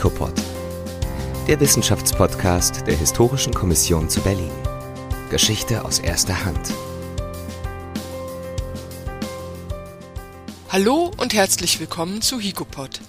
HICOPOD, der Wissenschaftspodcast der Historischen Kommission zu Berlin. Geschichte aus erster Hand. Hallo und herzlich willkommen zu HICOPOD.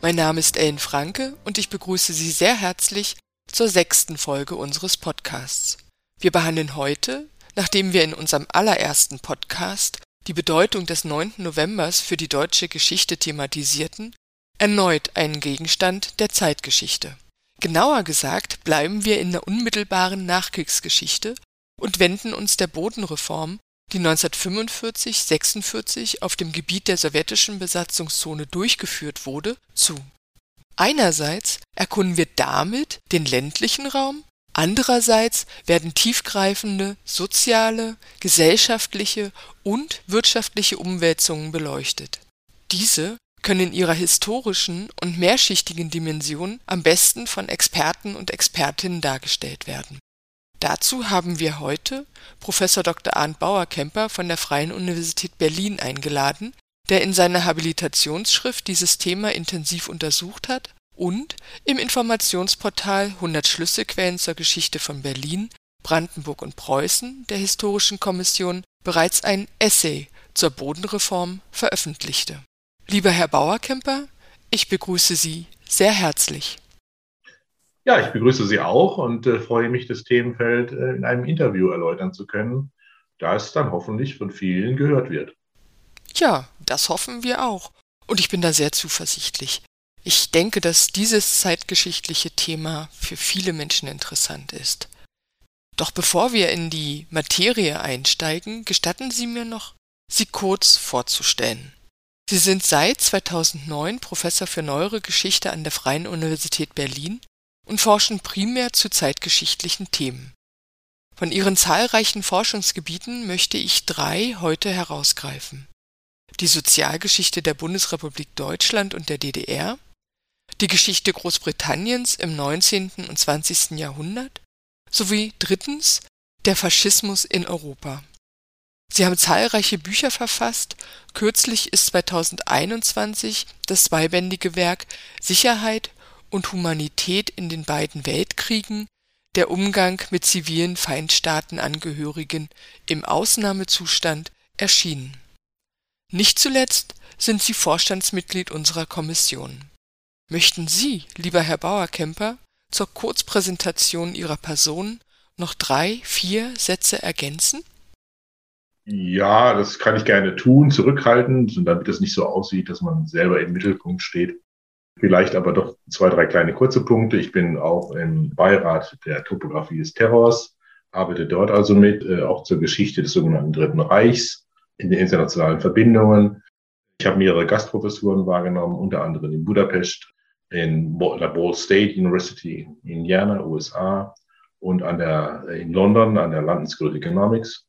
Mein Name ist Ellen Franke und ich begrüße Sie sehr herzlich zur sechsten Folge unseres Podcasts. Wir behandeln heute, nachdem wir in unserem allerersten Podcast die Bedeutung des 9. Novembers für die deutsche Geschichte thematisierten, erneut einen Gegenstand der Zeitgeschichte. Genauer gesagt bleiben wir in der unmittelbaren Nachkriegsgeschichte und wenden uns der Bodenreform, die 1945/46 auf dem Gebiet der sowjetischen Besatzungszone durchgeführt wurde, zu. Einerseits erkunden wir damit den ländlichen Raum, andererseits werden tiefgreifende soziale, gesellschaftliche und wirtschaftliche Umwälzungen beleuchtet. Diese können in ihrer historischen und mehrschichtigen Dimension am besten von Experten und Expertinnen dargestellt werden. Dazu haben wir heute Professor Dr. Arndt Bauerkemper von der Freien Universität Berlin eingeladen, der in seiner Habilitationsschrift dieses Thema intensiv untersucht hat und im Informationsportal 100 Schlüsselquellen zur Geschichte von Berlin, Brandenburg und Preußen der Historischen Kommission bereits ein Essay zur Bodenreform veröffentlichte Lieber Herr Bauerkemper, ich begrüße Sie sehr herzlich. Ja, ich begrüße Sie auch und äh, freue mich, das Themenfeld äh, in einem Interview erläutern zu können, da es dann hoffentlich von vielen gehört wird. Ja, das hoffen wir auch. Und ich bin da sehr zuversichtlich. Ich denke, dass dieses zeitgeschichtliche Thema für viele Menschen interessant ist. Doch bevor wir in die Materie einsteigen, gestatten Sie mir noch, Sie kurz vorzustellen. Sie sind seit 2009 Professor für Neuere Geschichte an der Freien Universität Berlin und forschen primär zu zeitgeschichtlichen Themen. Von ihren zahlreichen Forschungsgebieten möchte ich drei heute herausgreifen. Die Sozialgeschichte der Bundesrepublik Deutschland und der DDR, die Geschichte Großbritanniens im 19. und 20. Jahrhundert sowie drittens der Faschismus in Europa. Sie haben zahlreiche Bücher verfasst, kürzlich ist 2021 das zweibändige Werk Sicherheit und Humanität in den beiden Weltkriegen – Der Umgang mit zivilen Feindstaatenangehörigen im Ausnahmezustand erschienen. Nicht zuletzt sind Sie Vorstandsmitglied unserer Kommission. Möchten Sie, lieber Herr Bauerkemper, zur Kurzpräsentation Ihrer Person noch drei, vier Sätze ergänzen ja, das kann ich gerne tun, zurückhaltend, damit es nicht so aussieht, dass man selber im Mittelpunkt steht. Vielleicht aber doch zwei, drei kleine kurze Punkte. Ich bin auch im Beirat der Topographie des Terrors, arbeite dort also mit, äh, auch zur Geschichte des sogenannten Dritten Reichs, in den internationalen Verbindungen. Ich habe mehrere Gastprofessuren wahrgenommen, unter anderem in Budapest, in der Ball State University in Indiana, USA und an der, in London an der London School of Economics.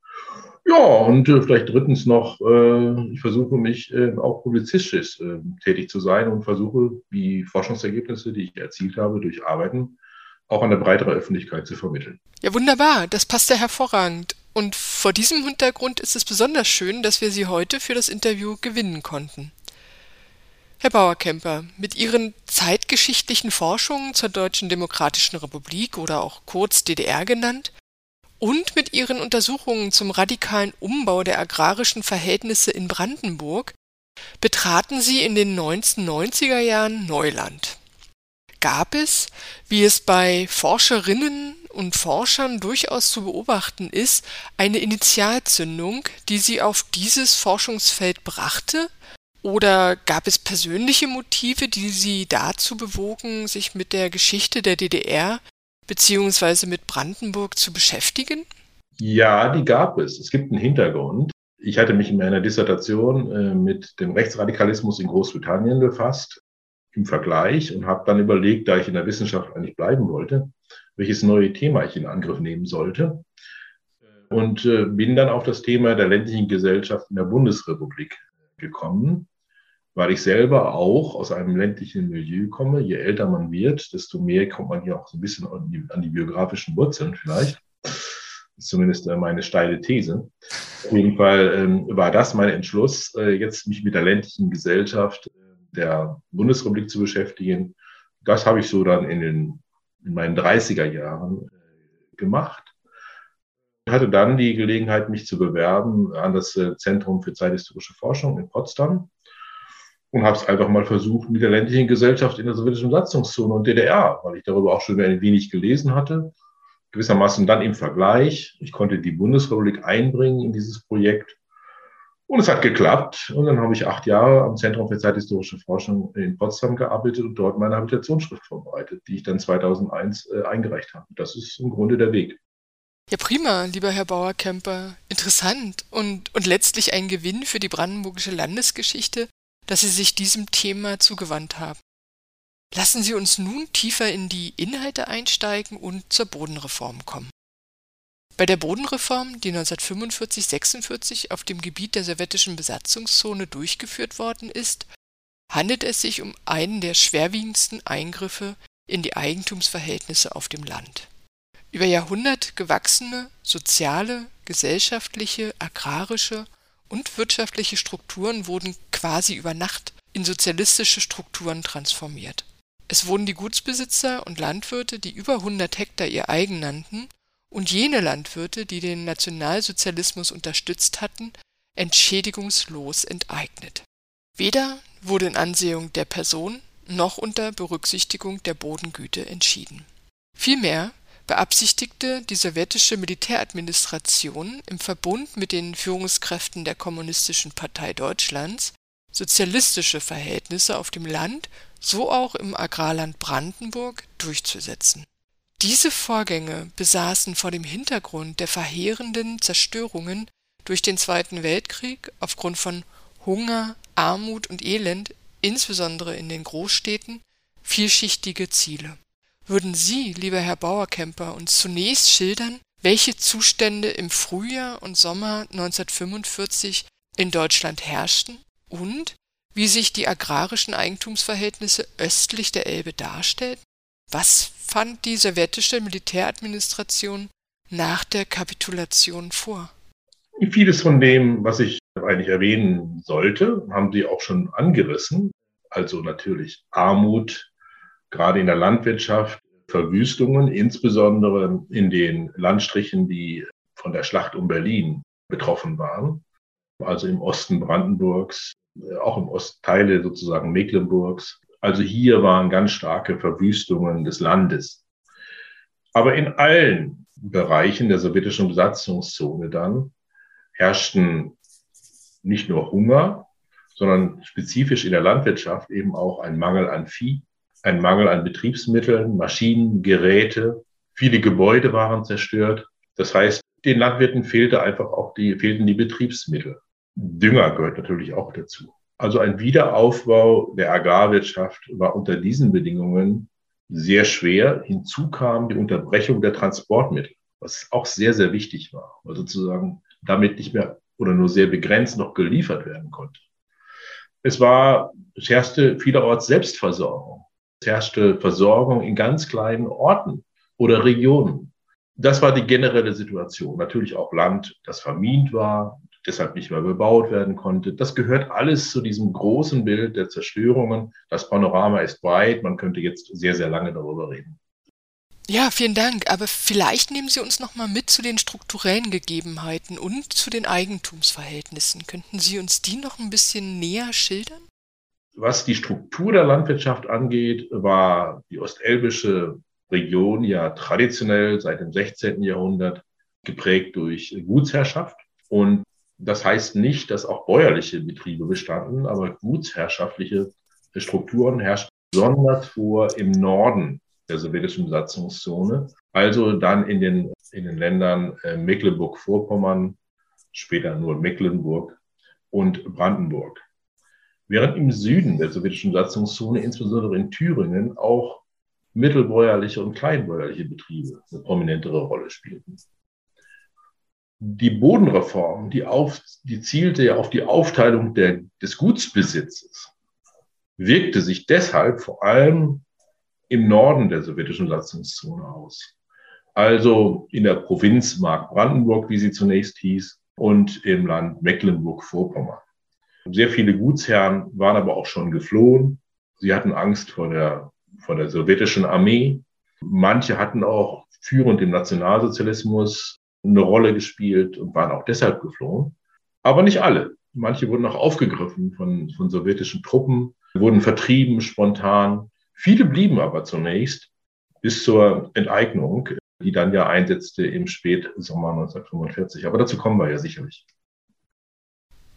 Ja, und äh, vielleicht drittens noch, äh, ich versuche mich äh, auch publizistisch äh, tätig zu sein und versuche die Forschungsergebnisse, die ich erzielt habe, durch Arbeiten auch an der breitere Öffentlichkeit zu vermitteln. Ja, wunderbar, das passt ja hervorragend. Und vor diesem Hintergrund ist es besonders schön, dass wir Sie heute für das Interview gewinnen konnten. Herr Bauerkemper, mit Ihren zeitgeschichtlichen Forschungen zur Deutschen Demokratischen Republik oder auch kurz DDR genannt, und mit ihren Untersuchungen zum radikalen Umbau der agrarischen Verhältnisse in Brandenburg betraten sie in den 1990er Jahren Neuland. Gab es, wie es bei Forscherinnen und Forschern durchaus zu beobachten ist, eine Initialzündung, die sie auf dieses Forschungsfeld brachte? Oder gab es persönliche Motive, die sie dazu bewogen, sich mit der Geschichte der DDR beziehungsweise mit Brandenburg zu beschäftigen? Ja, die gab es. Es gibt einen Hintergrund. Ich hatte mich in meiner Dissertation äh, mit dem Rechtsradikalismus in Großbritannien befasst, im Vergleich, und habe dann überlegt, da ich in der Wissenschaft eigentlich bleiben wollte, welches neue Thema ich in Angriff nehmen sollte. Und äh, bin dann auf das Thema der ländlichen Gesellschaft in der Bundesrepublik gekommen weil ich selber auch aus einem ländlichen Milieu komme. Je älter man wird, desto mehr kommt man hier auch so ein bisschen an die, an die biografischen Wurzeln vielleicht. Zumindest äh, meine steile These. Auf jeden Fall ähm, war das mein Entschluss, äh, jetzt mich mit der ländlichen Gesellschaft äh, der Bundesrepublik zu beschäftigen das habe ich so dann in, den, in meinen 30er Jahren äh, gemacht. Ich hatte dann die Gelegenheit, mich zu bewerben an das äh, Zentrum für zeithistorische Forschung in Potsdam und habe es einfach mal versucht mit der ländlichen Gesellschaft in der sowjetischen Satzungszone und DDR, weil ich darüber auch schon ein wenig gelesen hatte. Gewissermaßen dann im Vergleich. Ich konnte die Bundesrepublik einbringen in dieses Projekt. Und es hat geklappt. Und dann habe ich acht Jahre am Zentrum für zeithistorische Forschung in Potsdam gearbeitet und dort meine Habilitationsschrift vorbereitet, die ich dann 2001 äh, eingereicht habe. Das ist im Grunde der Weg. Ja, prima, lieber Herr Bauerkemper. Interessant und, und letztlich ein Gewinn für die brandenburgische Landesgeschichte, dass Sie sich diesem Thema zugewandt haben. Lassen Sie uns nun tiefer in die Inhalte einsteigen und zur Bodenreform kommen. Bei der Bodenreform, die 1945-46 auf dem Gebiet der sowjetischen Besatzungszone durchgeführt worden ist, handelt es sich um einen der schwerwiegendsten Eingriffe in die Eigentumsverhältnisse auf dem Land. Über Jahrhundert gewachsene soziale, gesellschaftliche, agrarische und wirtschaftliche Strukturen wurden quasi über Nacht in sozialistische Strukturen transformiert. Es wurden die Gutsbesitzer und Landwirte, die über 100 Hektar ihr eigen nannten, und jene Landwirte, die den Nationalsozialismus unterstützt hatten, entschädigungslos enteignet. Weder wurde in Ansehung der Person noch unter Berücksichtigung der Bodengüte entschieden. Vielmehr beabsichtigte die sowjetische Militäradministration im Verbund mit den Führungskräften der Kommunistischen Partei Deutschlands sozialistische Verhältnisse auf dem Land, so auch im Agrarland Brandenburg, durchzusetzen. Diese Vorgänge besaßen vor dem Hintergrund der verheerenden Zerstörungen durch den Zweiten Weltkrieg aufgrund von Hunger, Armut und Elend, insbesondere in den Großstädten, vielschichtige Ziele würden Sie, lieber Herr Bauerkemper, uns zunächst schildern, welche Zustände im Frühjahr und Sommer 1945 in Deutschland herrschten und wie sich die agrarischen Eigentumsverhältnisse östlich der Elbe darstellten? Was fand die sowjetische Militäradministration nach der Kapitulation vor? Vieles von dem, was ich eigentlich erwähnen sollte, haben Sie auch schon angerissen. Also natürlich Armut, gerade in der Landwirtschaft Verwüstungen, insbesondere in den Landstrichen, die von der Schlacht um Berlin betroffen waren, also im Osten Brandenburgs, auch im Ostteile sozusagen Mecklenburgs. Also hier waren ganz starke Verwüstungen des Landes. Aber in allen Bereichen der sowjetischen Besatzungszone dann herrschten nicht nur Hunger, sondern spezifisch in der Landwirtschaft eben auch ein Mangel an Vieh, ein Mangel an Betriebsmitteln, Maschinen, Geräte. Viele Gebäude waren zerstört. Das heißt, den Landwirten fehlte einfach auch die, fehlten die Betriebsmittel. Dünger gehört natürlich auch dazu. Also ein Wiederaufbau der Agrarwirtschaft war unter diesen Bedingungen sehr schwer. Hinzu kam die Unterbrechung der Transportmittel, was auch sehr, sehr wichtig war, weil sozusagen damit nicht mehr oder nur sehr begrenzt noch geliefert werden konnte. Es war, herrschte vielerorts Selbstversorgung. Herrschte Versorgung in ganz kleinen Orten oder Regionen. Das war die generelle Situation. Natürlich auch Land, das vermint war, deshalb nicht mehr bebaut werden konnte. Das gehört alles zu diesem großen Bild der Zerstörungen. Das Panorama ist weit. Man könnte jetzt sehr, sehr lange darüber reden. Ja, vielen Dank. Aber vielleicht nehmen Sie uns noch mal mit zu den strukturellen Gegebenheiten und zu den Eigentumsverhältnissen. Könnten Sie uns die noch ein bisschen näher schildern? Was die Struktur der Landwirtschaft angeht, war die ostelbische Region ja traditionell seit dem 16. Jahrhundert geprägt durch Gutsherrschaft. Und das heißt nicht, dass auch bäuerliche Betriebe bestanden, aber gutsherrschaftliche Strukturen herrschten besonders vor im Norden der sowjetischen Besatzungszone, also dann in den, in den Ländern äh, Mecklenburg-Vorpommern, später nur Mecklenburg und Brandenburg. Während im Süden der sowjetischen Besatzungszone, insbesondere in Thüringen, auch mittelbäuerliche und kleinbäuerliche Betriebe eine prominentere Rolle spielten. Die Bodenreform, die, auf, die zielte ja auf die Aufteilung der, des Gutsbesitzes, wirkte sich deshalb vor allem im Norden der sowjetischen Besatzungszone aus. Also in der Provinz Mark-Brandenburg, wie sie zunächst hieß, und im Land Mecklenburg-Vorpommern. Sehr viele Gutsherren waren aber auch schon geflohen. Sie hatten Angst vor der von der sowjetischen Armee. Manche hatten auch führend im Nationalsozialismus eine Rolle gespielt und waren auch deshalb geflohen. Aber nicht alle. Manche wurden auch aufgegriffen von, von sowjetischen Truppen, wurden vertrieben spontan. Viele blieben aber zunächst bis zur Enteignung, die dann ja einsetzte im Spätsommer 1945. Aber dazu kommen wir ja sicherlich.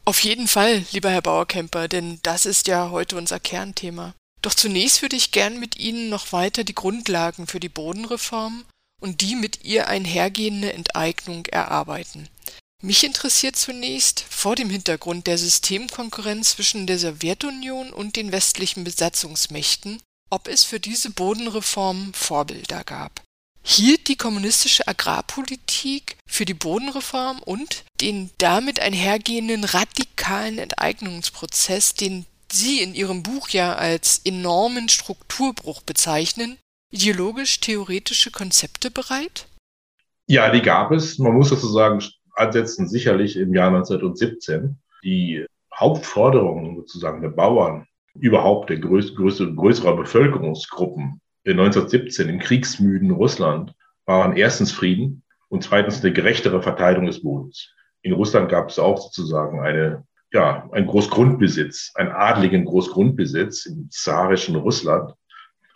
Auf jeden Fall, lieber Herr Bauerkemper, denn das ist ja heute unser Kernthema. Doch zunächst würde ich gern mit Ihnen noch weiter die Grundlagen für die Bodenreform und die mit ihr einhergehende Enteignung erarbeiten. Mich interessiert zunächst vor dem Hintergrund der Systemkonkurrenz zwischen der Sowjetunion und den westlichen Besatzungsmächten, ob es für diese Bodenreform Vorbilder gab. Hielt die kommunistische Agrarpolitik für die Bodenreform und den damit einhergehenden radikalen Enteignungsprozess, den Sie in Ihrem Buch ja als enormen Strukturbruch bezeichnen, ideologisch-theoretische Konzepte bereit? Ja, die gab es. Man muss sozusagen ansetzen, sicherlich im Jahr 1917. Die Hauptforderungen sozusagen der Bauern, überhaupt der größ größere, größerer Bevölkerungsgruppen 1917 im kriegsmüden Russland waren erstens Frieden und zweitens eine gerechtere Verteilung des Bodens. In Russland gab es auch sozusagen eine, ja, ein Großgrundbesitz, einen adligen Großgrundbesitz im zarischen Russland.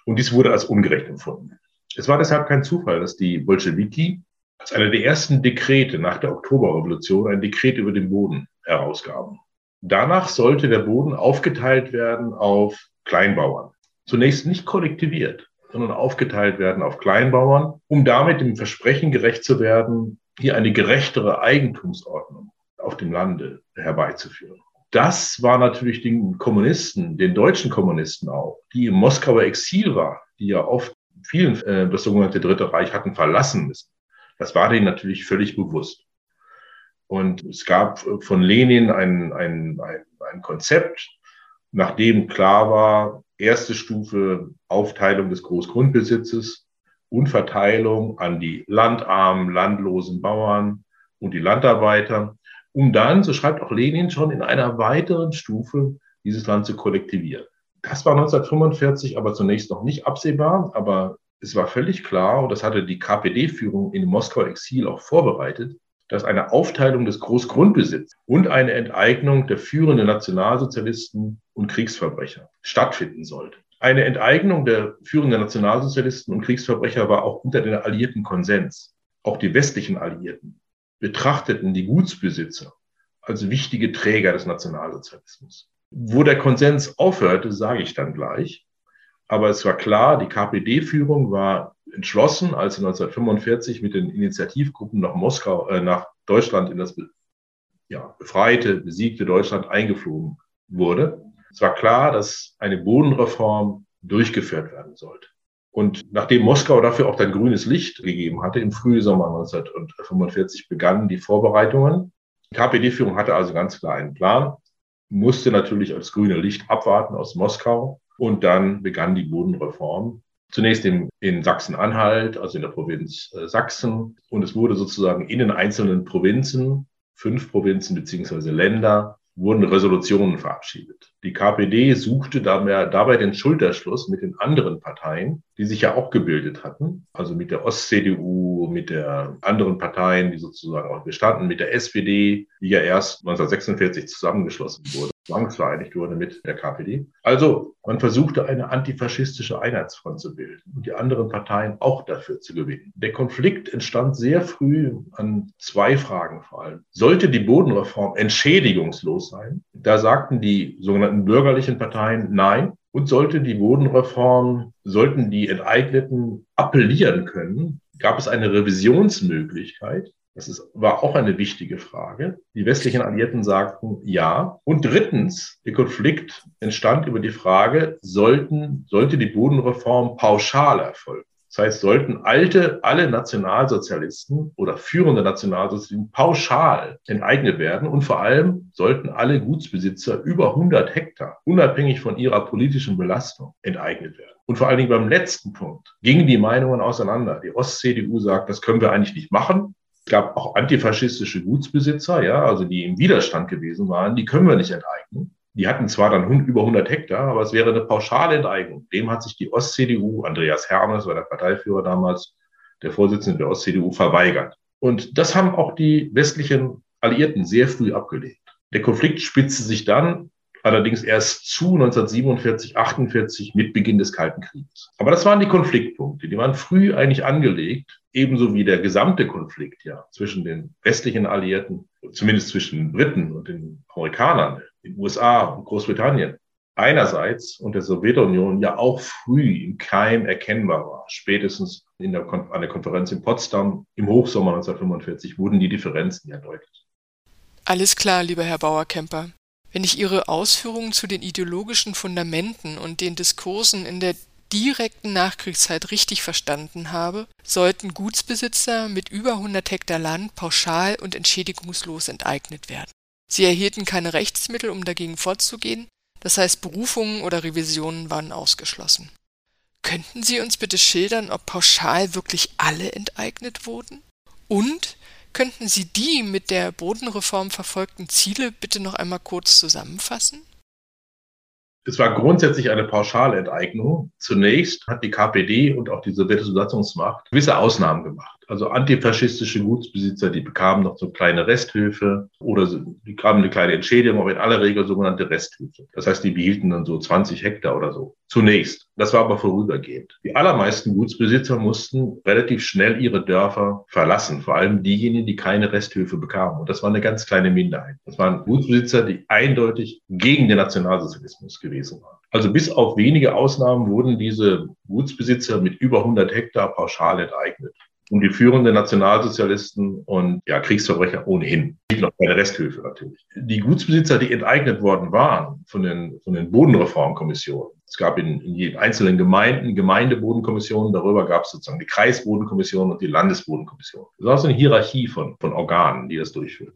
Und dies wurde als ungerecht empfunden. Es war deshalb kein Zufall, dass die Bolschewiki als einer der ersten Dekrete nach der Oktoberrevolution ein Dekret über den Boden herausgaben. Danach sollte der Boden aufgeteilt werden auf Kleinbauern. Zunächst nicht kollektiviert, sondern aufgeteilt werden auf Kleinbauern, um damit dem Versprechen gerecht zu werden, hier eine gerechtere Eigentumsordnung auf dem Lande herbeizuführen. Das war natürlich den Kommunisten, den deutschen Kommunisten auch, die im Moskauer Exil war, die ja oft vielen äh, das sogenannte Dritte Reich hatten verlassen müssen. Das war denen natürlich völlig bewusst. Und es gab von Lenin ein, ein, ein, ein Konzept, nachdem klar war, erste Stufe Aufteilung des Großgrundbesitzes und Verteilung an die landarmen, landlosen Bauern und die Landarbeiter, um dann, so schreibt auch Lenin schon, in einer weiteren Stufe dieses Land zu kollektivieren. Das war 1945 aber zunächst noch nicht absehbar, aber es war völlig klar, und das hatte die KPD-Führung in Moskauer Exil auch vorbereitet, dass eine Aufteilung des Großgrundbesitzes und eine Enteignung der führenden Nationalsozialisten und Kriegsverbrecher stattfinden sollte. Eine Enteignung der führenden Nationalsozialisten und Kriegsverbrecher war auch unter den Alliierten Konsens. Auch die westlichen Alliierten betrachteten die Gutsbesitzer als wichtige Träger des Nationalsozialismus. Wo der Konsens aufhörte, sage ich dann gleich. Aber es war klar, die KPD-Führung war entschlossen, als sie 1945 mit den Initiativgruppen nach Moskau, äh, nach Deutschland in das ja, befreite, besiegte Deutschland eingeflogen wurde. Es war klar, dass eine Bodenreform durchgeführt werden sollte. Und nachdem Moskau dafür auch dann grünes Licht gegeben hatte, im Frühsommer 1945 begannen die Vorbereitungen. Die KPD-Führung hatte also ganz klar einen Plan, musste natürlich als grüne Licht abwarten aus Moskau. Und dann begann die Bodenreform. Zunächst in, in Sachsen-Anhalt, also in der Provinz äh, Sachsen. Und es wurde sozusagen in den einzelnen Provinzen, fünf Provinzen beziehungsweise Länder, wurden Resolutionen verabschiedet. Die KPD suchte dabei den Schulterschluss mit den anderen Parteien, die sich ja auch gebildet hatten, also mit der Ost-CDU, mit der anderen Parteien, die sozusagen auch bestanden, mit der SPD, die ja erst 1946 zusammengeschlossen wurde zwangsvereinigt wurde mit der KPD. Also man versuchte eine antifaschistische Einheitsfront zu bilden und die anderen Parteien auch dafür zu gewinnen. Der Konflikt entstand sehr früh an zwei Fragen vor allem. Sollte die Bodenreform entschädigungslos sein? Da sagten die sogenannten bürgerlichen Parteien nein. Und sollte die Bodenreform, sollten die Enteigneten appellieren können, gab es eine Revisionsmöglichkeit, das ist, war auch eine wichtige Frage. Die westlichen Alliierten sagten ja. Und drittens, der Konflikt entstand über die Frage, sollten, sollte die Bodenreform pauschal erfolgen? Das heißt, sollten alte, alle Nationalsozialisten oder führende Nationalsozialisten pauschal enteignet werden und vor allem sollten alle Gutsbesitzer über 100 Hektar, unabhängig von ihrer politischen Belastung, enteignet werden. Und vor allen Dingen beim letzten Punkt gingen die Meinungen auseinander. Die Ost-CDU sagt, das können wir eigentlich nicht machen. Es gab auch antifaschistische Gutsbesitzer, ja, also die im Widerstand gewesen waren, die können wir nicht enteignen. Die hatten zwar dann über 100 Hektar, aber es wäre eine pauschale Enteignung. Dem hat sich die Ost-CDU, Andreas Hermes war der Parteiführer damals, der Vorsitzende der Ost-CDU, verweigert. Und das haben auch die westlichen Alliierten sehr früh abgelehnt. Der Konflikt spitzte sich dann allerdings erst zu 1947, 48 mit Beginn des Kalten Krieges. Aber das waren die Konfliktpunkte, die waren früh eigentlich angelegt, ebenso wie der gesamte Konflikt ja zwischen den westlichen Alliierten, zumindest zwischen den Briten und den Amerikanern, den USA und Großbritannien einerseits und der Sowjetunion ja auch früh im Keim erkennbar war. Spätestens in der, an der Konferenz in Potsdam im Hochsommer 1945 wurden die Differenzen ja deutlich. Alles klar, lieber Herr Bauer-Kemper. Wenn ich Ihre Ausführungen zu den ideologischen Fundamenten und den Diskursen in der direkten Nachkriegszeit richtig verstanden habe, sollten Gutsbesitzer mit über 100 Hektar Land pauschal und entschädigungslos enteignet werden. Sie erhielten keine Rechtsmittel, um dagegen vorzugehen, das heißt Berufungen oder Revisionen waren ausgeschlossen. Könnten Sie uns bitte schildern, ob pauschal wirklich alle enteignet wurden? Und Könnten Sie die mit der Bodenreform verfolgten Ziele bitte noch einmal kurz zusammenfassen? Es war grundsätzlich eine pauschale Enteignung. Zunächst hat die KPD und auch die sowjetische Besatzungsmacht gewisse Ausnahmen gemacht. Also antifaschistische Gutsbesitzer, die bekamen noch so kleine Resthöfe oder die bekamen eine kleine Entschädigung, aber in aller Regel sogenannte Resthöfe. Das heißt, die behielten dann so 20 Hektar oder so. Zunächst. Das war aber vorübergehend. Die allermeisten Gutsbesitzer mussten relativ schnell ihre Dörfer verlassen. Vor allem diejenigen, die keine Resthöfe bekamen. Und das war eine ganz kleine Minderheit. Das waren Gutsbesitzer, die eindeutig gegen den Nationalsozialismus gewesen waren. Also bis auf wenige Ausnahmen wurden diese Gutsbesitzer mit über 100 Hektar pauschal enteignet um die führenden Nationalsozialisten und ja, Kriegsverbrecher ohnehin. Es gibt noch keine Resthöfe natürlich. Die Gutsbesitzer, die enteignet worden waren von den, von den Bodenreformkommissionen, es gab in, in einzelnen Gemeinden Gemeindebodenkommissionen, darüber gab es sozusagen die Kreisbodenkommission und die Landesbodenkommission. Das ist also eine Hierarchie von, von Organen, die das durchführen.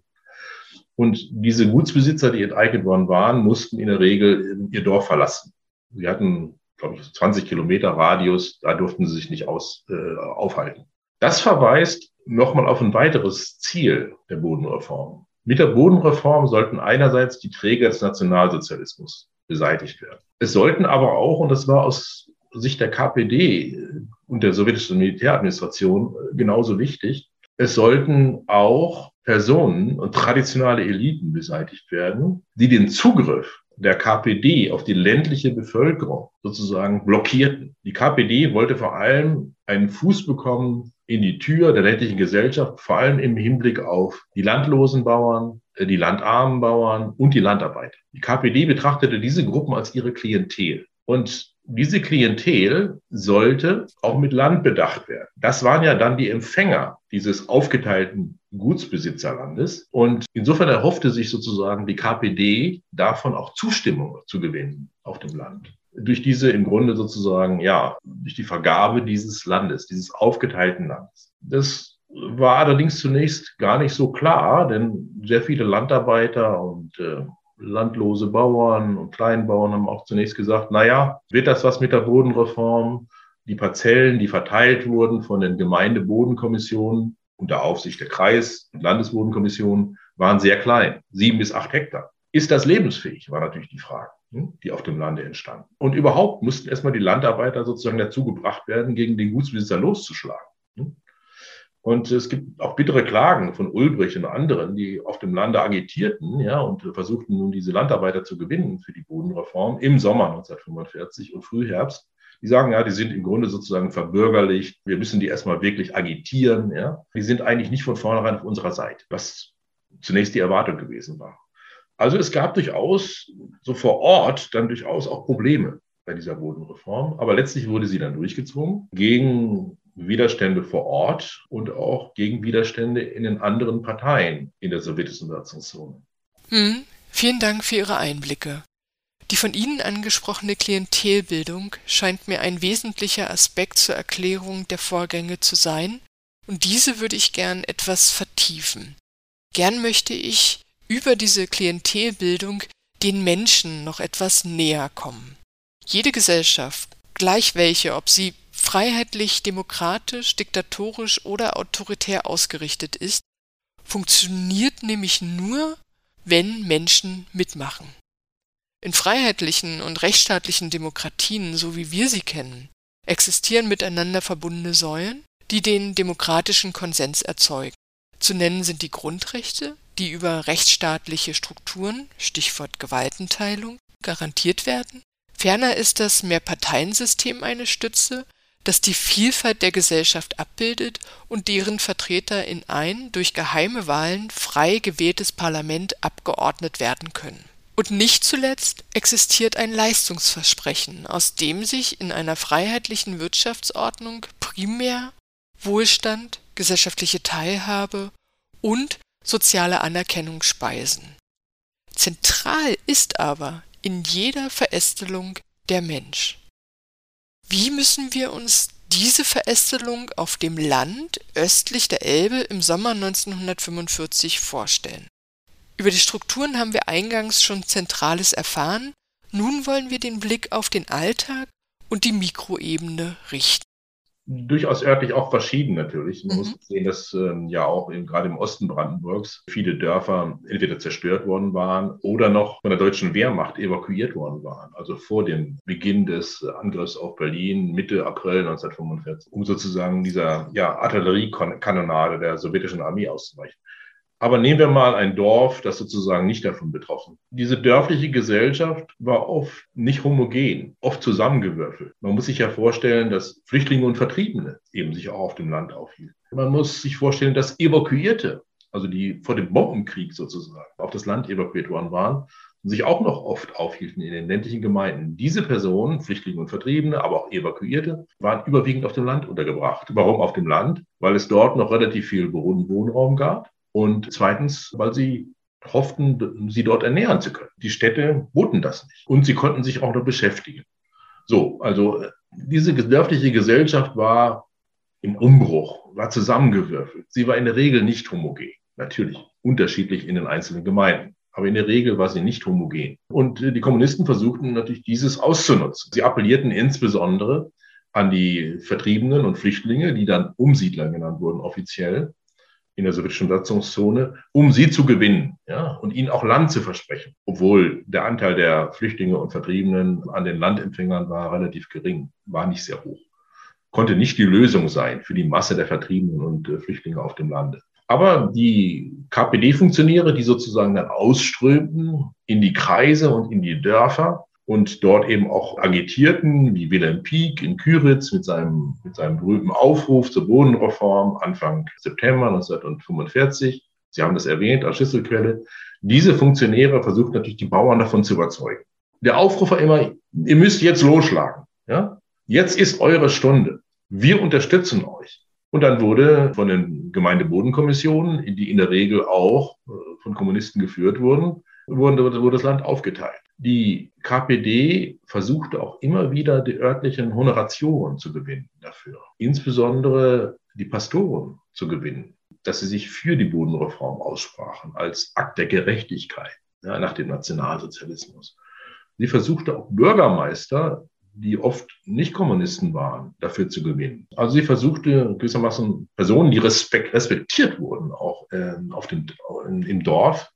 Und diese Gutsbesitzer, die enteignet worden waren, mussten in der Regel ihr Dorf verlassen. Sie hatten, glaube ich, 20 Kilometer Radius, da durften sie sich nicht aus, äh, aufhalten. Das verweist nochmal auf ein weiteres Ziel der Bodenreform. Mit der Bodenreform sollten einerseits die Träger des Nationalsozialismus beseitigt werden. Es sollten aber auch, und das war aus Sicht der KPD und der sowjetischen Militäradministration genauso wichtig, es sollten auch Personen und traditionelle Eliten beseitigt werden, die den Zugriff der KPD auf die ländliche Bevölkerung sozusagen blockierten. Die KPD wollte vor allem einen Fuß bekommen in die Tür der ländlichen Gesellschaft, vor allem im Hinblick auf die landlosen Bauern, äh, die landarmen Bauern und die Landarbeiter. Die KPD betrachtete diese Gruppen als ihre Klientel. Und diese Klientel sollte auch mit Land bedacht werden. Das waren ja dann die Empfänger dieses aufgeteilten Gutsbesitzerlandes. Und insofern erhoffte sich sozusagen die KPD davon auch Zustimmung zu gewinnen auf dem Land. Durch diese im Grunde sozusagen, ja, durch die Vergabe dieses Landes, dieses aufgeteilten Landes. Das war allerdings zunächst gar nicht so klar, denn sehr viele Landarbeiter und äh, landlose Bauern und Kleinbauern haben auch zunächst gesagt, na ja, wird das was mit der Bodenreform? Die Parzellen, die verteilt wurden von den Gemeindebodenkommissionen unter Aufsicht der Kreis- und Landesbodenkommission, waren sehr klein, sieben bis acht Hektar. Ist das lebensfähig, war natürlich die Frage, die auf dem Lande entstanden. Und überhaupt mussten erstmal die Landarbeiter sozusagen dazu gebracht werden, gegen den Gutsbesitzer loszuschlagen. Und es gibt auch bittere Klagen von Ulbricht und anderen, die auf dem Lande agitierten, ja, und versuchten nun diese Landarbeiter zu gewinnen für die Bodenreform im Sommer 1945 und Frühherbst. Die sagen, ja, die sind im Grunde sozusagen verbürgerlicht. Wir müssen die erstmal wirklich agitieren, ja. Die sind eigentlich nicht von vornherein auf unserer Seite, was zunächst die Erwartung gewesen war. Also es gab durchaus so vor Ort dann durchaus auch Probleme bei dieser Bodenreform. Aber letztlich wurde sie dann durchgezwungen gegen Widerstände vor Ort und auch gegen Widerstände in den anderen Parteien in der sowjetischen Besatzungszone. Hm, vielen Dank für Ihre Einblicke. Die von Ihnen angesprochene Klientelbildung scheint mir ein wesentlicher Aspekt zur Erklärung der Vorgänge zu sein, und diese würde ich gern etwas vertiefen. Gern möchte ich über diese Klientelbildung den Menschen noch etwas näher kommen. Jede Gesellschaft, gleich welche, ob sie freiheitlich, demokratisch, diktatorisch oder autoritär ausgerichtet ist, funktioniert nämlich nur, wenn Menschen mitmachen. In freiheitlichen und rechtsstaatlichen Demokratien, so wie wir sie kennen, existieren miteinander verbundene Säulen, die den demokratischen Konsens erzeugen. Zu nennen sind die Grundrechte, die über rechtsstaatliche Strukturen Stichwort Gewaltenteilung garantiert werden. Ferner ist das Mehrparteiensystem eine Stütze, das die Vielfalt der Gesellschaft abbildet und deren Vertreter in ein durch geheime Wahlen frei gewähltes Parlament abgeordnet werden können. Und nicht zuletzt existiert ein Leistungsversprechen, aus dem sich in einer freiheitlichen Wirtschaftsordnung primär Wohlstand, gesellschaftliche Teilhabe und soziale Anerkennung speisen. Zentral ist aber in jeder Verästelung der Mensch. Wie müssen wir uns diese Verästelung auf dem Land östlich der Elbe im Sommer 1945 vorstellen? Über die Strukturen haben wir eingangs schon Zentrales erfahren, nun wollen wir den Blick auf den Alltag und die Mikroebene richten durchaus örtlich auch verschieden natürlich. Man mhm. muss sehen, dass ähm, ja auch in, gerade im Osten Brandenburgs viele Dörfer entweder zerstört worden waren oder noch von der deutschen Wehrmacht evakuiert worden waren. Also vor dem Beginn des Angriffs auf Berlin Mitte April 1945, um sozusagen dieser ja, Artilleriekanonade der sowjetischen Armee auszuweichen. Aber nehmen wir mal ein Dorf, das sozusagen nicht davon betroffen. Diese dörfliche Gesellschaft war oft nicht homogen, oft zusammengewürfelt. Man muss sich ja vorstellen, dass Flüchtlinge und Vertriebene eben sich auch auf dem Land aufhielten. Man muss sich vorstellen, dass Evakuierte, also die vor dem Bombenkrieg sozusagen auf das Land evakuiert worden waren, sich auch noch oft aufhielten in den ländlichen Gemeinden. Diese Personen, Flüchtlinge und Vertriebene, aber auch Evakuierte, waren überwiegend auf dem Land untergebracht. Warum auf dem Land? Weil es dort noch relativ viel Wohnraum gab und zweitens, weil sie hofften, sie dort ernähren zu können. Die Städte boten das nicht. Und sie konnten sich auch noch beschäftigen. So, also diese dörfliche Gesellschaft war im Umbruch, war zusammengewürfelt. Sie war in der Regel nicht homogen. Natürlich unterschiedlich in den einzelnen Gemeinden. Aber in der Regel war sie nicht homogen. Und die Kommunisten versuchten natürlich dieses auszunutzen. Sie appellierten insbesondere an die Vertriebenen und Flüchtlinge, die dann Umsiedler genannt wurden offiziell, in der sowjetischen Besatzungszone, um sie zu gewinnen ja, und ihnen auch Land zu versprechen. Obwohl der Anteil der Flüchtlinge und Vertriebenen an den Landempfängern war relativ gering, war nicht sehr hoch. Konnte nicht die Lösung sein für die Masse der Vertriebenen und äh, Flüchtlinge auf dem Lande. Aber die KPD-Funktionäre, die sozusagen dann ausströmten in die Kreise und in die Dörfer, und dort eben auch agitierten, wie Wilhelm Pieck in Küritz mit seinem, mit seinem berühmten Aufruf zur Bodenreform Anfang September 1945. Sie haben das erwähnt als Schlüsselquelle. Diese Funktionäre versuchten natürlich die Bauern davon zu überzeugen. Der Aufruf war immer, ihr müsst jetzt losschlagen. Ja? Jetzt ist eure Stunde. Wir unterstützen euch. Und dann wurde von den Gemeindebodenkommissionen, die in der Regel auch äh, von Kommunisten geführt wurden, wurde, wurde das Land aufgeteilt. Die KPD versuchte auch immer wieder die örtlichen Honorationen zu gewinnen dafür. Insbesondere die Pastoren zu gewinnen, dass sie sich für die Bodenreform aussprachen als Akt der Gerechtigkeit ja, nach dem Nationalsozialismus. Sie versuchte auch Bürgermeister, die oft nicht Kommunisten waren, dafür zu gewinnen. Also sie versuchte gewissermaßen Personen, die respekt, respektiert wurden, auch äh, auf dem, im Dorf,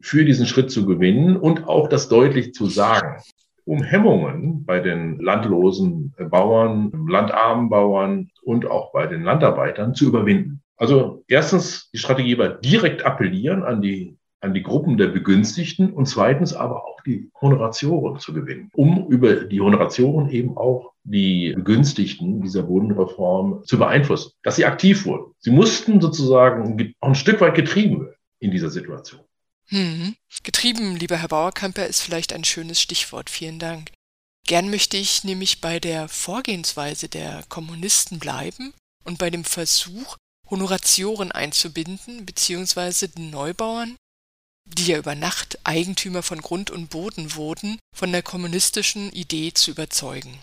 für diesen Schritt zu gewinnen und auch das deutlich zu sagen, um Hemmungen bei den landlosen Bauern, landarmen Bauern und auch bei den Landarbeitern zu überwinden. Also erstens, die Strategie war direkt appellieren an die, an die Gruppen der Begünstigten und zweitens aber auch die Honoratioren zu gewinnen, um über die Honoratioren eben auch die Begünstigten dieser Bodenreform zu beeinflussen, dass sie aktiv wurden. Sie mussten sozusagen auch ein Stück weit getrieben werden in dieser Situation. Hm. Getrieben, lieber Herr Bauerkamper, ist vielleicht ein schönes Stichwort. Vielen Dank. Gern möchte ich nämlich bei der Vorgehensweise der Kommunisten bleiben und bei dem Versuch, Honoratioren einzubinden, beziehungsweise den Neubauern, die ja über Nacht Eigentümer von Grund und Boden wurden, von der kommunistischen Idee zu überzeugen.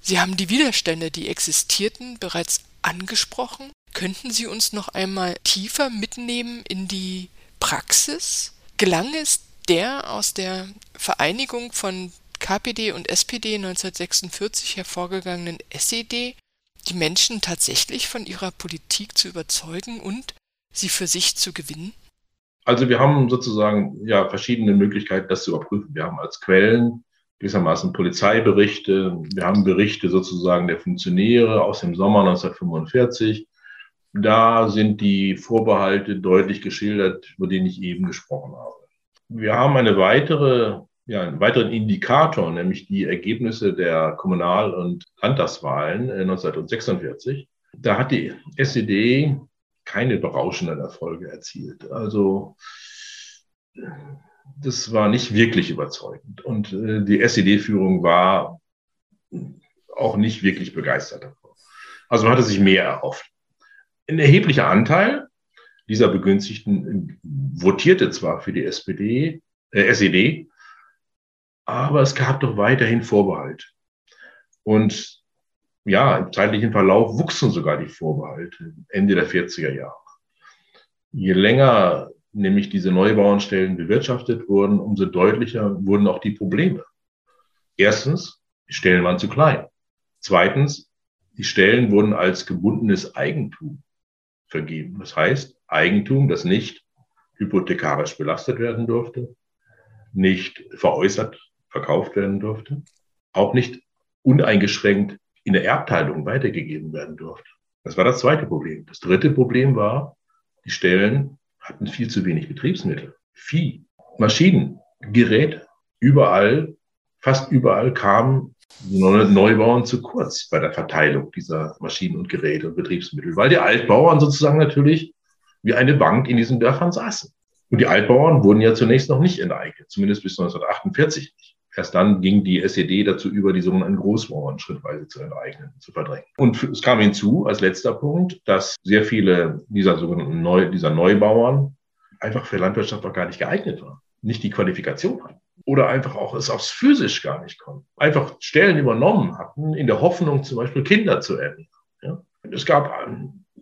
Sie haben die Widerstände, die existierten, bereits angesprochen. Könnten Sie uns noch einmal tiefer mitnehmen in die Praxis? Gelang es der aus der Vereinigung von KPD und SPD 1946 hervorgegangenen SED, die Menschen tatsächlich von ihrer Politik zu überzeugen und sie für sich zu gewinnen? Also wir haben sozusagen ja verschiedene Möglichkeiten, das zu überprüfen. Wir haben als Quellen gewissermaßen Polizeiberichte, wir haben Berichte sozusagen der Funktionäre aus dem Sommer 1945. Da sind die Vorbehalte deutlich geschildert, über den ich eben gesprochen habe. Wir haben eine weitere, ja, einen weiteren Indikator, nämlich die Ergebnisse der Kommunal- und Landtagswahlen 1946. Äh, da hat die SED keine berauschenden Erfolge erzielt. Also das war nicht wirklich überzeugend. Und äh, die SED-Führung war auch nicht wirklich begeistert davon. Also man hatte sich mehr erhofft. Ein erheblicher Anteil dieser Begünstigten votierte zwar für die SPD, äh, SED, aber es gab doch weiterhin Vorbehalt. Und ja, im zeitlichen Verlauf wuchsen sogar die Vorbehalte Ende der 40er Jahre. Je länger nämlich diese Neubauernstellen bewirtschaftet wurden, umso deutlicher wurden auch die Probleme. Erstens, die Stellen waren zu klein. Zweitens, die Stellen wurden als gebundenes Eigentum vergeben. Das heißt, Eigentum, das nicht hypothekarisch belastet werden durfte, nicht veräußert, verkauft werden durfte, auch nicht uneingeschränkt in der Erbteilung weitergegeben werden durfte. Das war das zweite Problem. Das dritte Problem war, die Stellen hatten viel zu wenig Betriebsmittel. Vieh, Maschinen, Gerät, überall, fast überall kamen Neubauern zu kurz bei der Verteilung dieser Maschinen und Geräte und Betriebsmittel, weil die Altbauern sozusagen natürlich wie eine Bank in diesen Dörfern saßen. Und die Altbauern wurden ja zunächst noch nicht enteignet, zumindest bis 1948 nicht. Erst dann ging die SED dazu über, die sogenannten Großbauern schrittweise zu enteignen, zu verdrängen. Und es kam hinzu, als letzter Punkt, dass sehr viele dieser sogenannten Neu, dieser Neubauern einfach für Landwirtschaft auch gar nicht geeignet waren, nicht die Qualifikation hatten oder einfach auch es aufs physisch gar nicht konnten. Einfach Stellen übernommen hatten, in der Hoffnung zum Beispiel Kinder zu ernähren. Ja? Es gab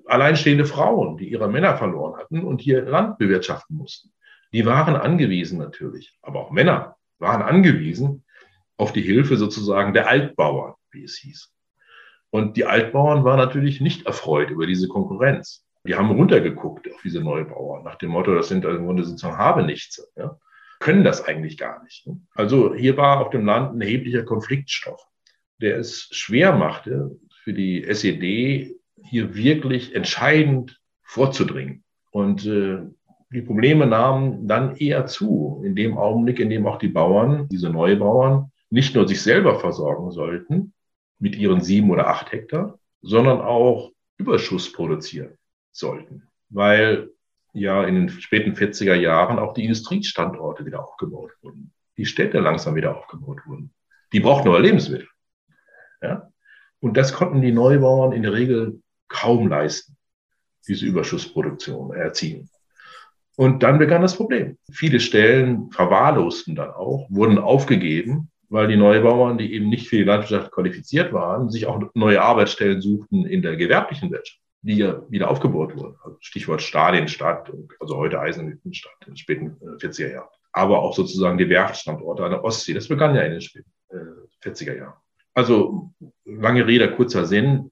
alleinstehende Frauen, die ihre Männer verloren hatten und hier Land bewirtschaften mussten. Die waren angewiesen natürlich, aber auch Männer waren angewiesen auf die Hilfe sozusagen der Altbauern, wie es hieß. Und die Altbauern waren natürlich nicht erfreut über diese Konkurrenz. Die haben runtergeguckt auf diese Neubauern nach dem Motto, das sind im Grunde sozusagen habe nichts. Ja? Können das eigentlich gar nicht. Ne? Also hier war auf dem Land ein erheblicher Konfliktstoff, der es schwer machte, für die SED hier wirklich entscheidend vorzudringen. Und äh, die Probleme nahmen dann eher zu, in dem Augenblick, in dem auch die Bauern, diese Neubauern, nicht nur sich selber versorgen sollten mit ihren sieben oder acht Hektar, sondern auch Überschuss produzieren sollten. Weil ja in den späten 40er Jahren auch die Industriestandorte wieder aufgebaut wurden, die Städte langsam wieder aufgebaut wurden. Die brauchten aber Lebensmittel. Ja? Und das konnten die Neubauern in der Regel kaum leisten, diese Überschussproduktion erzielen. Und dann begann das Problem. Viele Stellen verwahrlosten dann auch, wurden aufgegeben, weil die Neubauern, die eben nicht für die Landwirtschaft qualifiziert waren, sich auch neue Arbeitsstellen suchten in der gewerblichen Wirtschaft, ja wieder aufgebaut wurden. Also Stichwort Stadienstadt, also heute Eisenhüttenstadt in den späten 40er äh, Jahren. Aber auch sozusagen die Werftstandorte an der Ostsee. Das begann ja in den späten 40er äh, Jahren. Also lange Rede, kurzer Sinn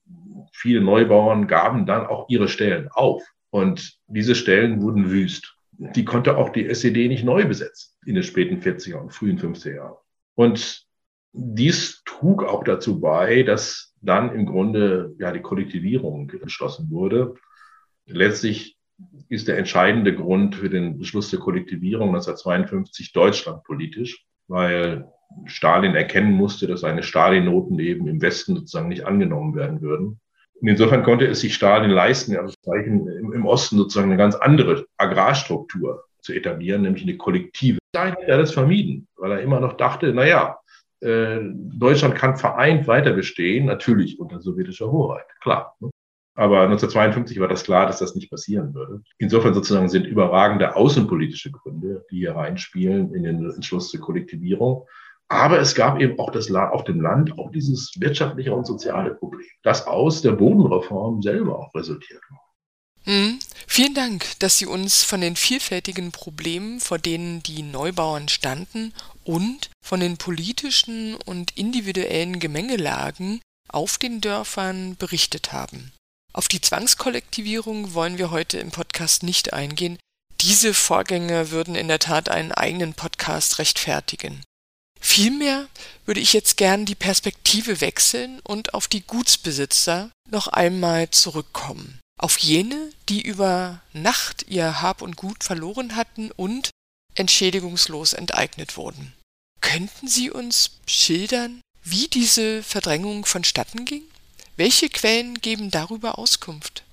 viele Neubauern gaben dann auch ihre Stellen auf. Und diese Stellen wurden wüst. Die konnte auch die SED nicht neu besetzen in den späten 40er und frühen 50er Jahren. Und dies trug auch dazu bei, dass dann im Grunde ja die Kollektivierung entschlossen wurde. Letztlich ist der entscheidende Grund für den Beschluss der Kollektivierung 1952 Deutschland politisch, weil Stalin erkennen musste, dass seine Stalin-Noten eben im Westen sozusagen nicht angenommen werden würden. Und insofern konnte es sich Stalin leisten, im Osten sozusagen eine ganz andere Agrarstruktur zu etablieren, nämlich eine kollektive. Stalin hat das vermieden, weil er immer noch dachte, naja, äh, Deutschland kann vereint weiter bestehen, natürlich unter sowjetischer Hoheit, klar. Ne? Aber 1952 war das klar, dass das nicht passieren würde. Insofern sozusagen sind überragende außenpolitische Gründe, die hier reinspielen in den Entschluss zur Kollektivierung. Aber es gab eben auch das, auf dem Land auch dieses wirtschaftliche und soziale Problem, das aus der Bodenreform selber auch resultiert war. Mhm. Vielen Dank, dass Sie uns von den vielfältigen Problemen, vor denen die Neubauern standen und von den politischen und individuellen Gemengelagen auf den Dörfern berichtet haben. Auf die Zwangskollektivierung wollen wir heute im Podcast nicht eingehen, Diese Vorgänge würden in der Tat einen eigenen Podcast rechtfertigen. Vielmehr würde ich jetzt gern die Perspektive wechseln und auf die Gutsbesitzer noch einmal zurückkommen. Auf jene, die über Nacht ihr Hab und Gut verloren hatten und entschädigungslos enteignet wurden. Könnten Sie uns schildern, wie diese Verdrängung vonstatten ging? Welche Quellen geben darüber Auskunft?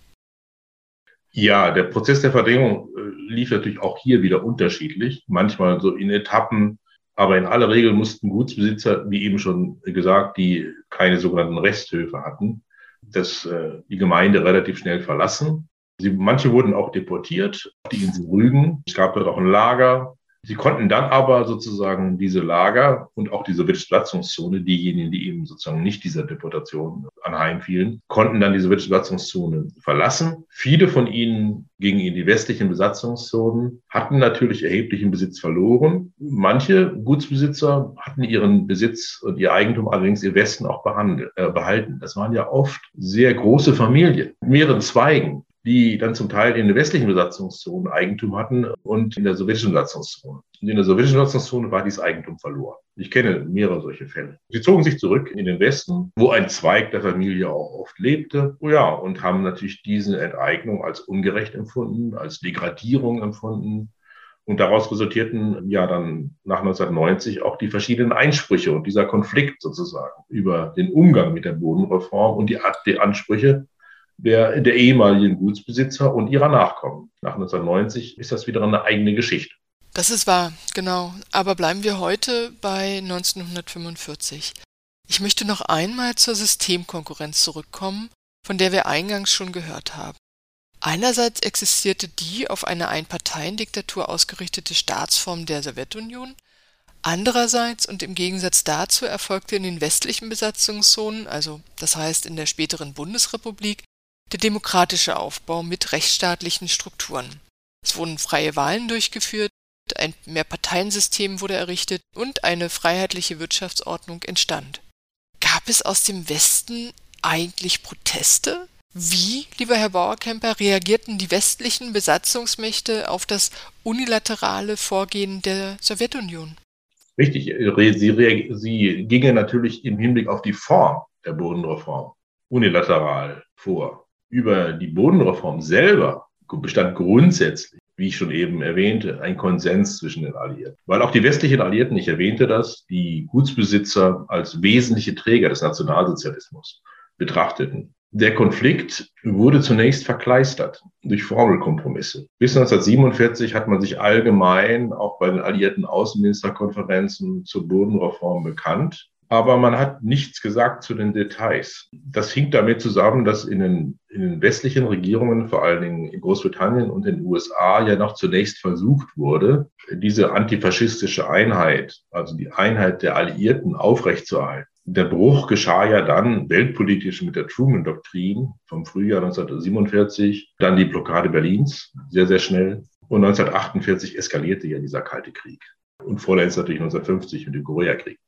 Ja, der Prozess der Verdrängung äh, lief natürlich auch hier wieder unterschiedlich, manchmal so in Etappen, aber in aller Regel mussten Gutsbesitzer, wie eben schon gesagt, die keine sogenannten Resthöfe hatten, das, äh, die Gemeinde relativ schnell verlassen. Sie, manche wurden auch deportiert die Insel Rügen. Es gab dort auch ein Lager. Sie konnten dann aber sozusagen diese Lager und auch die sowjetische Besatzungszone, diejenigen, die eben sozusagen nicht dieser Deportation anheimfielen, konnten dann die sowjetische Besatzungszone verlassen. Viele von ihnen gingen in die westlichen Besatzungszonen, hatten natürlich erheblichen Besitz verloren. Manche Gutsbesitzer hatten ihren Besitz und ihr Eigentum allerdings im Westen auch äh, behalten. Das waren ja oft sehr große Familien, mehreren Zweigen die dann zum Teil in den westlichen Besatzungszonen Eigentum hatten und in der sowjetischen Besatzungszone. Und in der sowjetischen Besatzungszone war dieses Eigentum verloren. Ich kenne mehrere solche Fälle. Sie zogen sich zurück in den Westen, wo ein Zweig der Familie auch oft lebte. Oh ja, und haben natürlich diese Enteignung als ungerecht empfunden, als Degradierung empfunden. Und daraus resultierten ja dann nach 1990 auch die verschiedenen Einsprüche und dieser Konflikt sozusagen über den Umgang mit der Bodenreform und die, die Ansprüche der, der ehemaligen Gutsbesitzer und ihrer Nachkommen. Nach 1990 ist das wieder eine eigene Geschichte. Das ist wahr, genau. Aber bleiben wir heute bei 1945. Ich möchte noch einmal zur Systemkonkurrenz zurückkommen, von der wir eingangs schon gehört haben. Einerseits existierte die auf eine Einparteiendiktatur ausgerichtete Staatsform der Sowjetunion, andererseits und im Gegensatz dazu erfolgte in den westlichen Besatzungszonen, also das heißt in der späteren Bundesrepublik, der demokratische Aufbau mit rechtsstaatlichen Strukturen. Es wurden freie Wahlen durchgeführt, ein Mehrparteiensystem wurde errichtet und eine freiheitliche Wirtschaftsordnung entstand. Gab es aus dem Westen eigentlich Proteste? Wie, lieber Herr Bauerkemper, reagierten die westlichen Besatzungsmächte auf das unilaterale Vorgehen der Sowjetunion? Richtig, sie, sie gingen natürlich im Hinblick auf die Form der Bodenreform unilateral vor über die Bodenreform selber bestand grundsätzlich, wie ich schon eben erwähnte, ein Konsens zwischen den Alliierten. Weil auch die westlichen Alliierten, ich erwähnte das, die Gutsbesitzer als wesentliche Träger des Nationalsozialismus betrachteten. Der Konflikt wurde zunächst verkleistert durch Formelkompromisse. Bis 1947 hat man sich allgemein auch bei den alliierten Außenministerkonferenzen zur Bodenreform bekannt aber man hat nichts gesagt zu den Details. Das hing damit zusammen, dass in den, in den westlichen Regierungen, vor allen Dingen in Großbritannien und den USA, ja noch zunächst versucht wurde, diese antifaschistische Einheit, also die Einheit der Alliierten aufrechtzuerhalten. Der Bruch geschah ja dann weltpolitisch mit der Truman-Doktrin vom Frühjahr 1947, dann die Blockade Berlins, sehr, sehr schnell. Und 1948 eskalierte ja dieser Kalte Krieg. Und vorletzt natürlich 1950 mit dem Koreakrieg.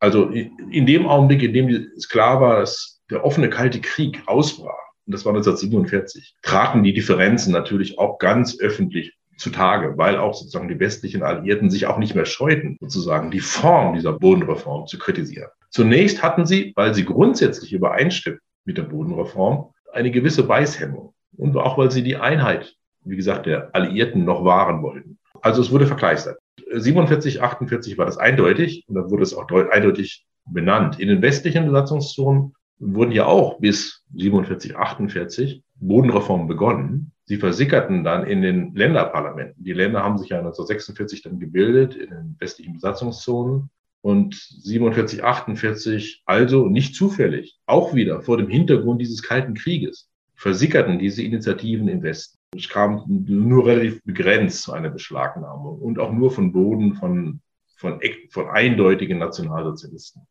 Also in dem Augenblick, in dem es klar war, dass der offene Kalte Krieg ausbrach, und das war 1947, traten die Differenzen natürlich auch ganz öffentlich zutage, weil auch sozusagen die westlichen Alliierten sich auch nicht mehr scheuten, sozusagen die Form dieser Bodenreform zu kritisieren. Zunächst hatten sie, weil sie grundsätzlich übereinstimmen mit der Bodenreform, eine gewisse Beißhemmung. Und auch weil sie die Einheit, wie gesagt, der Alliierten noch wahren wollten. Also es wurde verkleistert. 47, 48 war das eindeutig und dann wurde es auch eindeutig benannt. In den westlichen Besatzungszonen wurden ja auch bis 47, 48 Bodenreformen begonnen. Sie versickerten dann in den Länderparlamenten. Die Länder haben sich ja 1946 dann gebildet in den westlichen Besatzungszonen und 47, 48, also nicht zufällig, auch wieder vor dem Hintergrund dieses Kalten Krieges, versickerten diese Initiativen im Westen. Es kam nur relativ begrenzt zu einer Beschlagnahmung und auch nur von Boden von, von, von eindeutigen Nationalsozialisten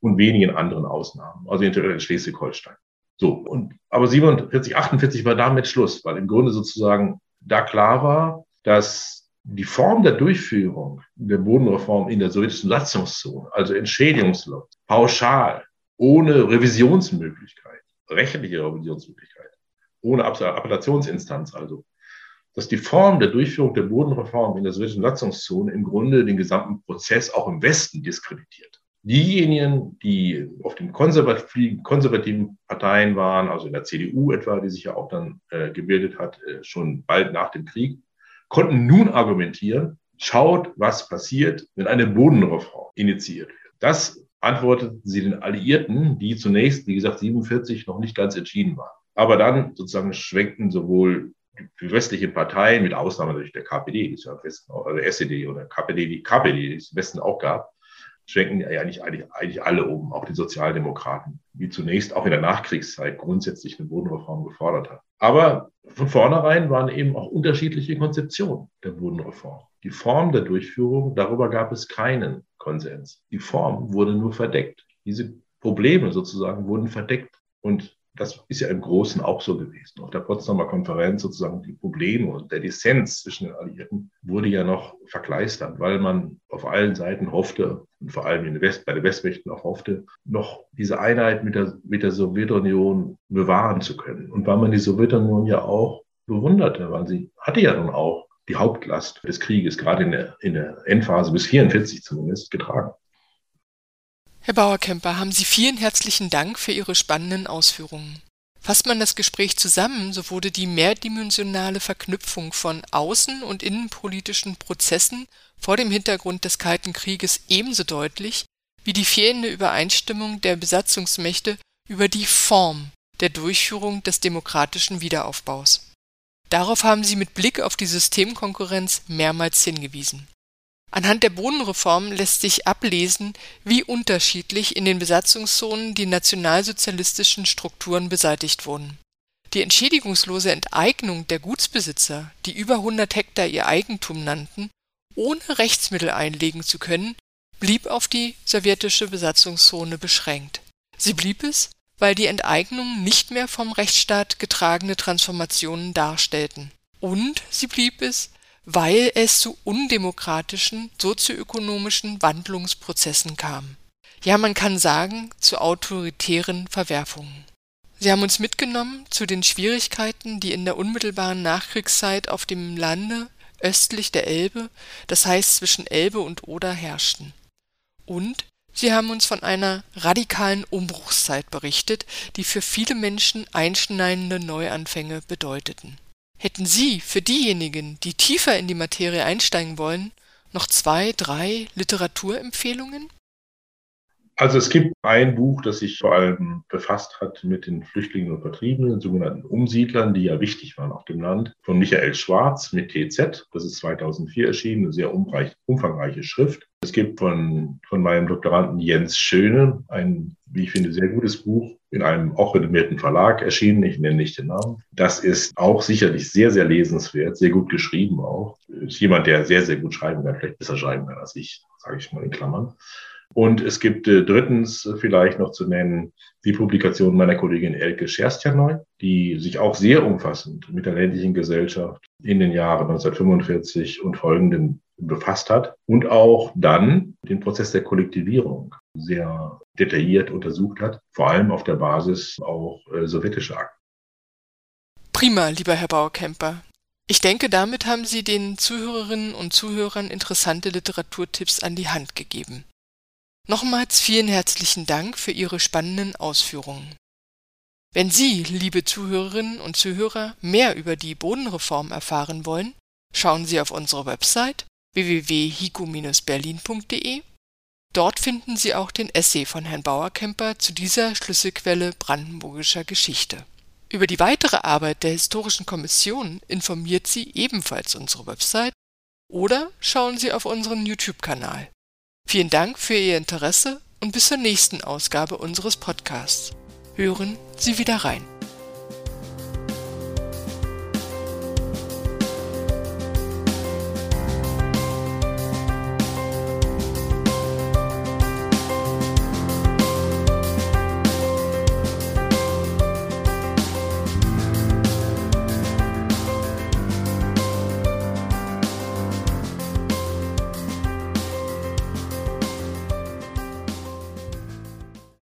und wenigen anderen Ausnahmen, also in Schleswig-Holstein. So, und, aber 47, 48 war damit Schluss, weil im Grunde sozusagen da klar war, dass die Form der Durchführung der Bodenreform in der sowjetischen Satzungszone, also Entschädigungslos, pauschal, ohne Revisionsmöglichkeit, rechtliche Revisionsmöglichkeit, ohne Appellationsinstanz also. dass die Form der Durchführung der Bodenreform in der sowjetischen Satzungszone im Grunde den gesamten Prozess auch im Westen diskreditiert. Diejenigen, die auf den konservativen, Parteien waren, also in der CDU etwa, die sich ja auch dann äh, gebildet hat, äh, schon bald nach dem Krieg, konnten nun argumentieren, schaut, was passiert, wenn eine Bodenreform initiiert wird. Das antworteten sie den Alliierten, die zunächst, wie gesagt, 47 noch nicht ganz entschieden waren. Aber dann sozusagen schwenkten sowohl die westlichen Parteien, mit Ausnahme natürlich der KPD, die ja im Westen auch, also SED oder KPD, die KPD, die es im Westen auch gab, schwenken ja eigentlich, eigentlich, eigentlich alle um, auch die Sozialdemokraten, die zunächst auch in der Nachkriegszeit grundsätzlich eine Bodenreform gefordert haben. Aber von vornherein waren eben auch unterschiedliche Konzeptionen der Bodenreform. Die Form der Durchführung, darüber gab es keinen Konsens. Die Form wurde nur verdeckt. Diese Probleme sozusagen wurden verdeckt. Und das ist ja im Großen auch so gewesen. Auf der Potsdamer Konferenz sozusagen die Probleme und der Dissens zwischen den Alliierten wurde ja noch verkleistert, weil man auf allen Seiten hoffte und vor allem in West, bei den Westmächten auch hoffte, noch diese Einheit mit der, mit der Sowjetunion bewahren zu können. Und weil man die Sowjetunion ja auch bewunderte, weil sie hatte ja nun auch die Hauptlast des Krieges, gerade in der, in der Endphase bis 44 zumindest, getragen. Herr Bauerkemper, haben Sie vielen herzlichen Dank für Ihre spannenden Ausführungen. Fasst man das Gespräch zusammen, so wurde die mehrdimensionale Verknüpfung von außen- und innenpolitischen Prozessen vor dem Hintergrund des Kalten Krieges ebenso deutlich wie die fehlende Übereinstimmung der Besatzungsmächte über die Form der Durchführung des demokratischen Wiederaufbaus. Darauf haben Sie mit Blick auf die Systemkonkurrenz mehrmals hingewiesen. Anhand der Bodenreform lässt sich ablesen, wie unterschiedlich in den Besatzungszonen die nationalsozialistischen Strukturen beseitigt wurden. Die entschädigungslose Enteignung der Gutsbesitzer, die über 100 Hektar ihr Eigentum nannten, ohne Rechtsmittel einlegen zu können, blieb auf die sowjetische Besatzungszone beschränkt. Sie blieb es, weil die Enteignungen nicht mehr vom Rechtsstaat getragene Transformationen darstellten. Und sie blieb es, weil es zu undemokratischen sozioökonomischen Wandlungsprozessen kam. Ja, man kann sagen, zu autoritären Verwerfungen. Sie haben uns mitgenommen zu den Schwierigkeiten, die in der unmittelbaren Nachkriegszeit auf dem Lande östlich der Elbe, das heißt zwischen Elbe und Oder, herrschten. Und Sie haben uns von einer radikalen Umbruchszeit berichtet, die für viele Menschen einschneidende Neuanfänge bedeuteten. Hätten Sie für diejenigen, die tiefer in die Materie einsteigen wollen, noch zwei, drei Literaturempfehlungen? Also es gibt ein Buch, das sich vor allem befasst hat mit den Flüchtlingen und Vertriebenen, sogenannten Umsiedlern, die ja wichtig waren auf dem Land, von Michael Schwarz mit TZ. Das ist 2004 erschienen, eine sehr umfangreiche Schrift. Es gibt von, von meinem Doktoranden Jens Schöne ein, wie ich finde, sehr gutes Buch in einem auch renommierten Verlag erschienen. Ich nenne nicht den Namen. Das ist auch sicherlich sehr, sehr lesenswert, sehr gut geschrieben auch. Ist jemand, der sehr, sehr gut schreiben kann, vielleicht besser schreiben kann als ich, sage ich mal in Klammern. Und es gibt äh, drittens vielleicht noch zu nennen die Publikation meiner Kollegin Elke Scherstjanoy, die sich auch sehr umfassend mit der ländlichen Gesellschaft in den Jahren 1945 und folgenden befasst hat und auch dann den Prozess der Kollektivierung sehr detailliert untersucht hat, vor allem auf der Basis auch äh, sowjetischer Akten. Prima, lieber Herr Bauerkemper. Ich denke, damit haben Sie den Zuhörerinnen und Zuhörern interessante Literaturtipps an die Hand gegeben. Nochmals vielen herzlichen Dank für Ihre spannenden Ausführungen. Wenn Sie, liebe Zuhörerinnen und Zuhörer, mehr über die Bodenreform erfahren wollen, schauen Sie auf unsere Website www.hiku-berlin.de. Dort finden Sie auch den Essay von Herrn Bauerkemper zu dieser Schlüsselquelle brandenburgischer Geschichte. Über die weitere Arbeit der Historischen Kommission informiert Sie ebenfalls unsere Website oder schauen Sie auf unseren YouTube-Kanal. Vielen Dank für Ihr Interesse und bis zur nächsten Ausgabe unseres Podcasts. Hören Sie wieder rein.